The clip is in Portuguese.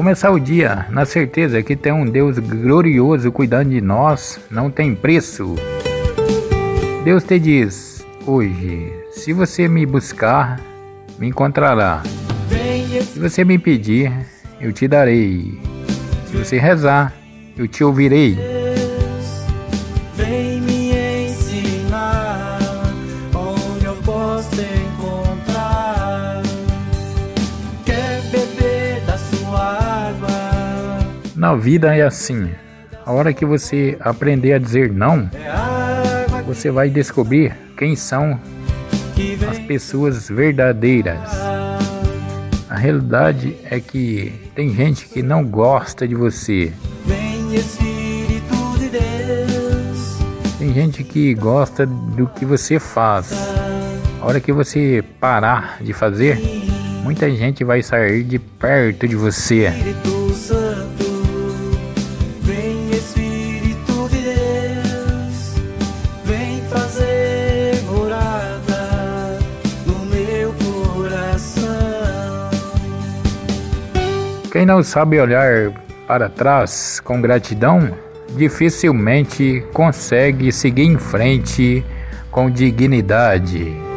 Começar o dia na certeza que tem um Deus glorioso cuidando de nós não tem preço. Deus te diz hoje: se você me buscar, me encontrará. Se você me pedir, eu te darei. Se você rezar, eu te ouvirei. Na vida é assim. A hora que você aprender a dizer não, você vai descobrir quem são as pessoas verdadeiras. A realidade é que tem gente que não gosta de você. Tem gente que gosta do que você faz. A hora que você parar de fazer, muita gente vai sair de perto de você. Quem não sabe olhar para trás com gratidão, dificilmente consegue seguir em frente com dignidade.